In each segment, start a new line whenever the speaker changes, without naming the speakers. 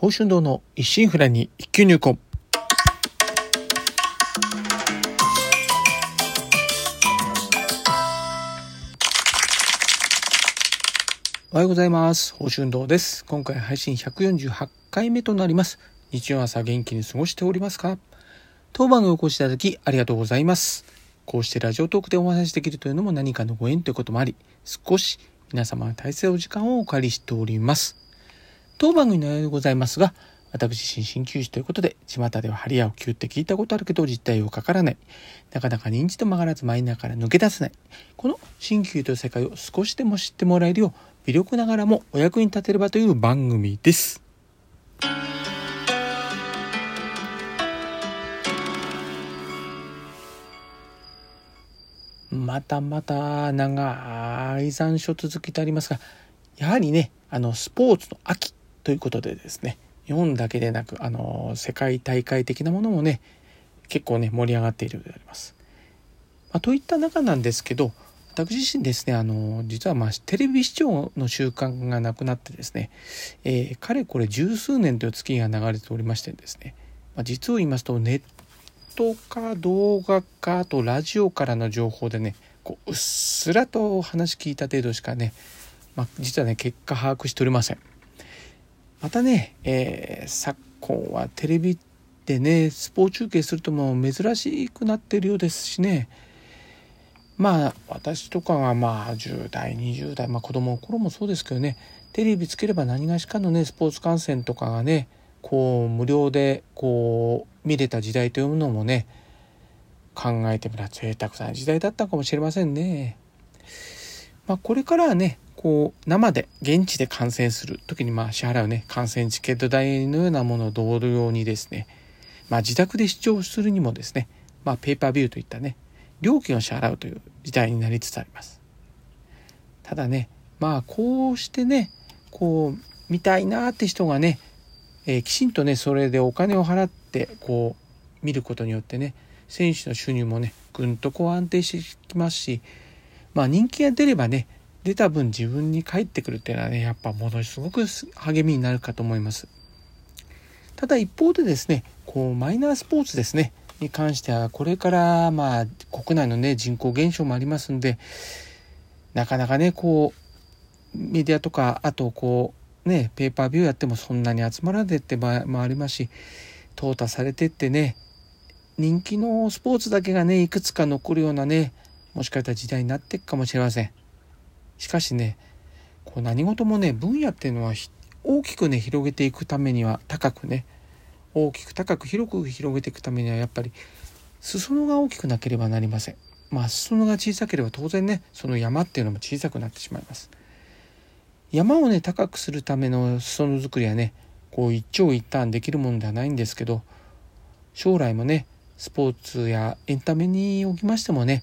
宝春堂の一心不乱に一級入魂。おはようございます。宝春堂です。今回配信148回目となります。日曜朝元気に過ごしておりますか？当番をお越しいただきありがとうございます。こうしてラジオトークでお話しできるというのも何かのご縁ということもあり、少し皆様の大切なお時間をお借りしております。当番組の内容でございますが、私自身鍼灸師ということで、巷では針やを灸って聞いたことあるけど実態をかからない。なかなか認知と曲がらずマイナーから抜け出せない。この鍼灸という世界を少しでも知ってもらえるよう、微力ながらもお役に立てればという番組です。またまた長い残暑続きてありますが、やはりね、あの、スポーツの秋ということでですね、日本だけでなく、あの、世界大会的なものもね、結構ね、盛り上がっているようであります。まあ、といった中なんですけど、私自身ですね、あの、実はまあ、テレビ視聴の習慣がなくなってですね、えー、かれこれ十数年という月が流れておりましてですね、まあ、実を言いますと、ネットか動画か、あとラジオからの情報でね、こううっすらと話聞いた程度しかね、まあ、実はね、結果把握しておりません。またね、えー、昨今はテレビでね、スポーツ中継するとも珍しくなってるようですしね、まあ私とかはまあ10代20代、まあ、子供の頃もそうですけどねテレビつければ何がしかのねスポーツ観戦とかがねこう無料でこう見れた時代というのもね考えてみれば贅沢な時代だったかもしれませんね。まあ、これからはねこう生で現地で観戦する時にまあ支払うね観戦チケット代のようなものを同様にですね、まあ、自宅で視聴するにもですね、まあ、ペーパービューといったね料金を支払うという時代になりつつあります。ただね、まあこうしてね、こう見たいなって人がね、えー、きちんとね、それでお金を払ってこう見ることによってね、選手の収入もね、ぐんとこう安定してきますし、まあ人気が出ればね、出た分自分に返ってくるっていうのはね、やっぱものすごく励みになるかと思います。ただ一方でですね、こうマイナースポーツですね、に関してはこれからまあ国内のね人口減少もありますんでなかなかねこうメディアとかあとこうねペーパービューやってもそんなに集まらないって場合もありますし淘汰されてってね人気のスポーツだけがねいくつか残るようなねもしかしたら時代になっていくかもしれませんしかしねこう何事もね分野っていうのは大きくね広げていくためには高くね大きく高く広く広げていくためにはやっぱり裾野が大きくなければなりません。まあ裾野が小さければ当然ねその山っていうのも小さくなってしまいます。山をね高くするための裾野作りはねこう一長一短できるものではないんですけど将来もねスポーツやエンタメにおきましてもね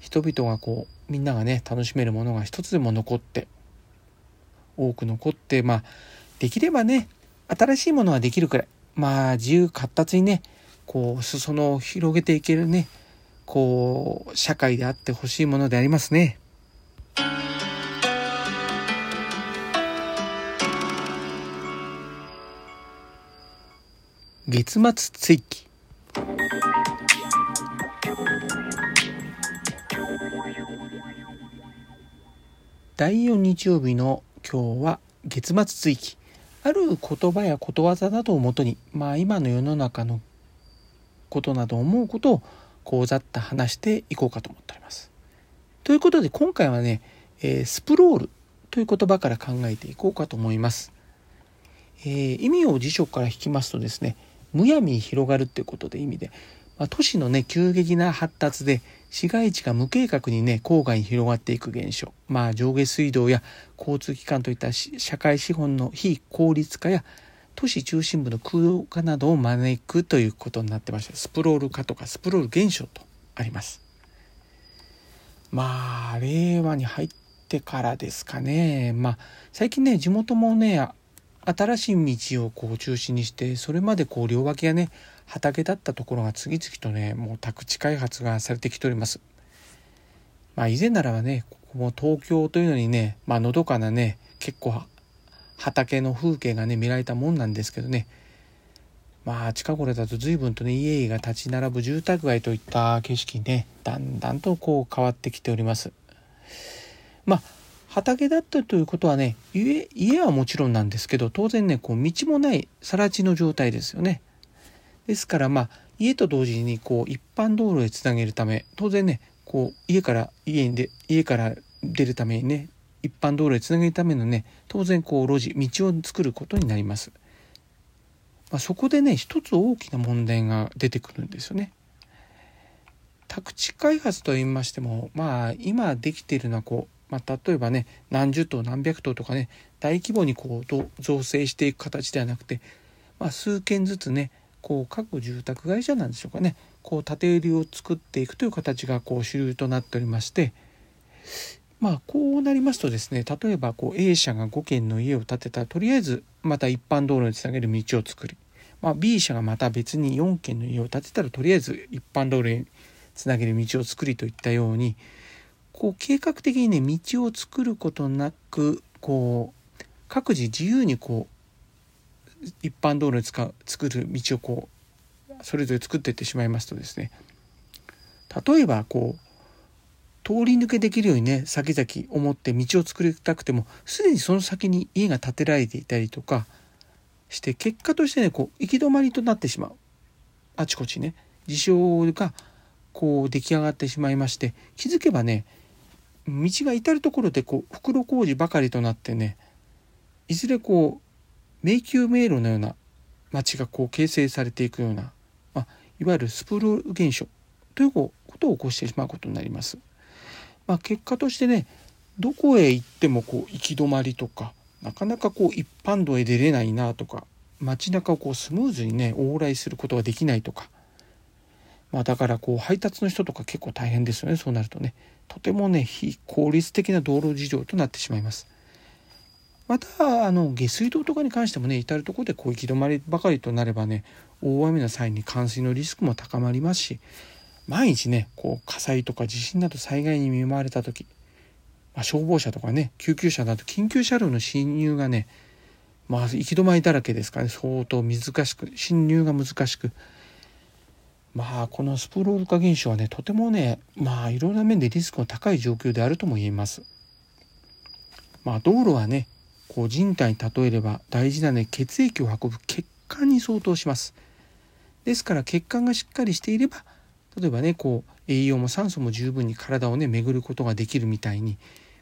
人々がこうみんながね楽しめるものが一つでも残って多く残ってまあできればね新しいものができるくらいまあ自由活発にねこう裾野を広げていけるねこう社会であってほしいものでありますね。月末追記第4日曜日の今日は月末追記ある言葉やことわざなどをもとに、まあ今の世の中のことなど思うことをこうざっと話していこうかと思っております。ということで今回はね、えー、スプロールという言葉から考えていこうかと思います。えー、意味を辞書から引きますとですね、むやみに広がるっていうことで意味で、まあ、都市のね、急激な発達で市街地が無計画にね、郊外に広がっていく現象。まあ、上下水道や交通機関といった社会資本の非効率化や都市中心部の空洞化などを招くということになってまして、スプロール化とかスプロール現象とあります。まあ、令和に入ってからですかね。まあ、最近ね、地元もね、新しい道をこう中心にしてそれまでこう両脇がね畑だったところが次々とねもう宅地開発がされてきております。まあ以前ならばねここも東京というのにねまあのどかなね結構畑の風景がね見られたもんなんですけどね。まあ近頃だと随分とね家々が立ち並ぶ住宅街といった景色ねだんだんとこう変わってきております。まあ畑だったということはね家家はもちろんなんですけど当然ねこう道もない更地の状態ですよね。ですからまあ家と同時にこう一般道路へつなげるため当然ねこう家から家にで家から出るためにね一般道路へつなげるためのね当然こう路地道を作ることになります。まあ、そこでね一つ大きな問題が出てくるんですよね。宅地開発といいましてもまあ今できているのはこう、まあ、例えばね何十棟何百棟とかね大規模にこう造成していく形ではなくて、まあ、数軒ずつねこう各住宅会社なんでしょうかね。こう建て売りを作っていくという形がこう主流となっておりまして。まあこうなりますとですね例えばこう A 社が5軒の家を建てた。らとりあえずまた一般道路につなげる道を作り、まあ、B 社がまた別に4軒の家を建てたらとりあえず一般道路につなげる道を作りといったようにこう計画的にね道を作ることなくこう各自自由にこう一般道路に使う作る道をこうそれぞれ作っていってしまいますとですね。例えばこう通り抜けできるようにね先々思って道を作りたくてもすでにその先に家が建てられていたりとかして結果としてねこう行き止まりとなってしまう。あちこちね事象がこう出来上がってしまいまして気づけばね道が至る所でこう袋工事ばかりとなってねいずれこう迷宮迷路のような街がこう形成されていくような、まあ、いわゆるスプール現象ということを起こしてしまうことになります。まあ、結果としてねどこへ行ってもこう行き止まりとかなかなかこう一般道へ出れないなとか街中をこうスムーズにね往来することができないとか、まあ、だからこう配達の人とか結構大変ですよねそうなるとねとてもね非効率的な道路事情となってしまいます。またあの下水道とかに関してもね至る所でこう行き止まりばかりとなればね大雨の際に冠水のリスクも高まりますし毎日ねこう火災とか地震など災害に見舞われた時、まあ、消防車とかね救急車など緊急車両の侵入がねまあ行き止まりだらけですからね相当難しく侵入が難しくまあこのスプロール化現象はねとてもねまあいろんな面でリスクの高い状況であるとも言えます。まあ道路はねこう人体に例えれば大事なね血液を運ぶ血管に相当します。ですから血管がしっかりしていれば例えばねこう栄養も酸素も十分に体をね巡ることができるみたいに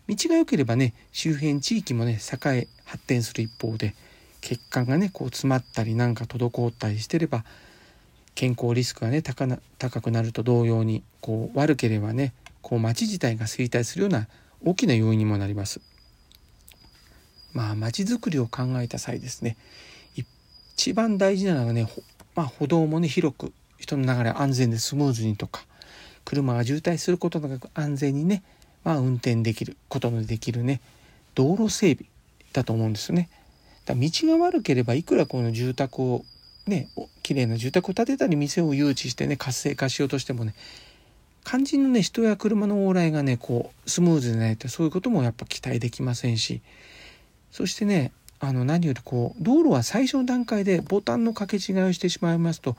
道が良ければね周辺地域もね栄え発展する一方で血管がねこう詰まったりなんか滞ったりしてれば健康リスクがね高な高くなると同様にこう悪ければねこう町自体が衰退するような大きな要因にもなります。まあ町づくりを考えた際ですね一番大事なのはね、まあ、歩道もね広く人の流れ安全でスムーズにとか車が渋滞することなく安全にね、まあ、運転できることのできるね道路整備だと思うんですよね。だ道が悪ければいくらこの住宅をね綺麗な住宅を建てたり店を誘致してね活性化しようとしてもね肝心のね人や車の往来がねこうスムーズでないとそういうこともやっぱ期待できませんしそしてねあの何よりこう道路は最初の段階でボタンの掛け違いをしてしまいますと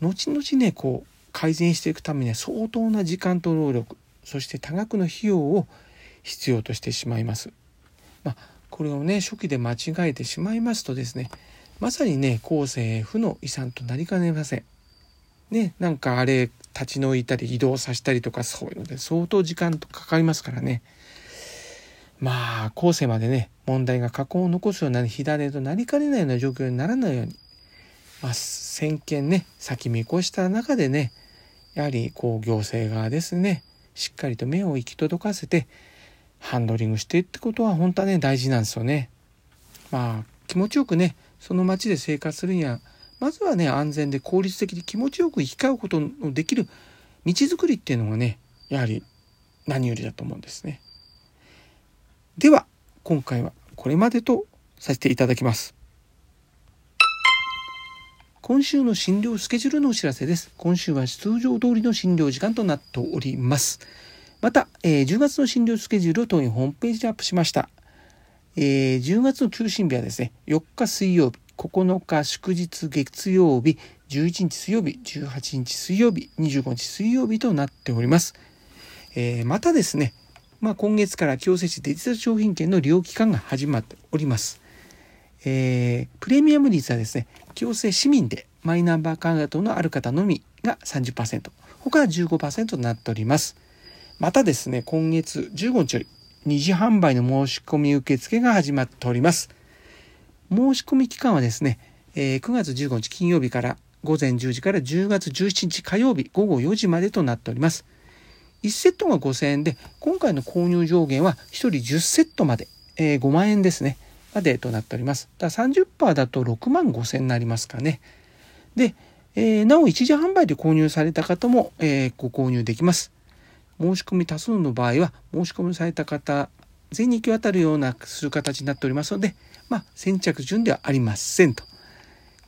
後々ねこう改善していくためには相当な時間と労力そして多額の費用を必要としてしまいます。まあ、これをね初期で間違えてしまいますとですねまさにね後世負の遺産となりかねません。ねなんかあれ立ち退いたり移動させたりとかそういうので相当時間とかかりますからね。まあ後世までね問題が過去を残すような火種となりかねないような状況にならないようにまあ、先見ね先見越した中でねやはりこう行政側ですねしっかりと目を行き届かせてハンドリングしていってことは本当はね大事なんですよね。まあ気持ちよくねその町で生活するにはまずはね安全で効率的に気持ちよく行き交うことのできる道づくりっていうのがねやはり何よりだと思うんですね。では今回はこれまでとさせていただきます。今週の診療スケジュールのお知らせです。今週は通常通りの診療時間となっております。また、えー、10月の診療スケジュールを当院ホームページでアップしました。えー、10月の休診日はですね、4日水曜日、9日祝日月曜日、11日水曜日、18日水曜日、25日水曜日となっております。えー、またですね、まあ、今月から強制値デジタル商品券の利用期間が始まっております。えー、プレミアム率はですね、強制市民でマイナンバーカードのある方のみが30%、他は15%となっております。またですね、今月15日より二次販売の申し込み受付が始まっております。申し込み期間はですね、えー、9月15日金曜日から午前10時から10月17日火曜日午後4時までとなっております。1セットが5000円で、今回の購入上限は1人10セットまで、えー、5万円ですね、までとなっております。だから30%だと6万5000円になりますかね。で、えー、なお一時販売で購入された方も、えー、ご購入できます。申し込み多数の場合は、申し込みされた方全に行き渡るようなする形になっておりますので、まあ、先着順ではありませんと。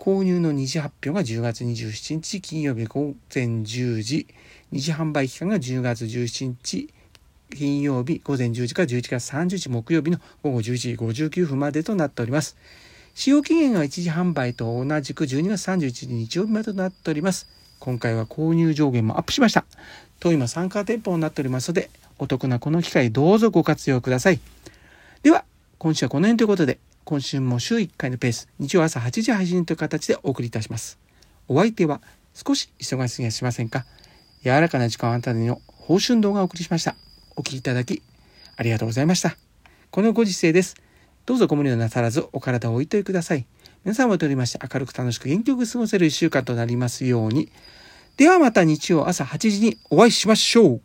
購入の二次発表が10月27日金曜日午前10時、二次販売期間が10月17日金曜日午前10時から11月30日木曜日の午後11時59分までとなっております。使用期限は一時販売と同じく12月31日日曜日までとなっております。今回は購入上限もアップしました。と今参加店舗になっておりますので、お得なこの機会どうぞご活用ください。では、今週はこの辺ということで、今週も週1回のペース、日曜朝8時配信という形でお送りいたします。お相手は少し忙しすぎはしませんか？柔らかな時間をあなたの報春動画をお送りしました。お聴きいただきありがとうございました。このご時世です。どうぞご無理なさらずお体をおいといください。皆様とおりまして明るく楽しく元気よく過ごせる一週間となりますように。ではまた日曜朝8時にお会いしましょう。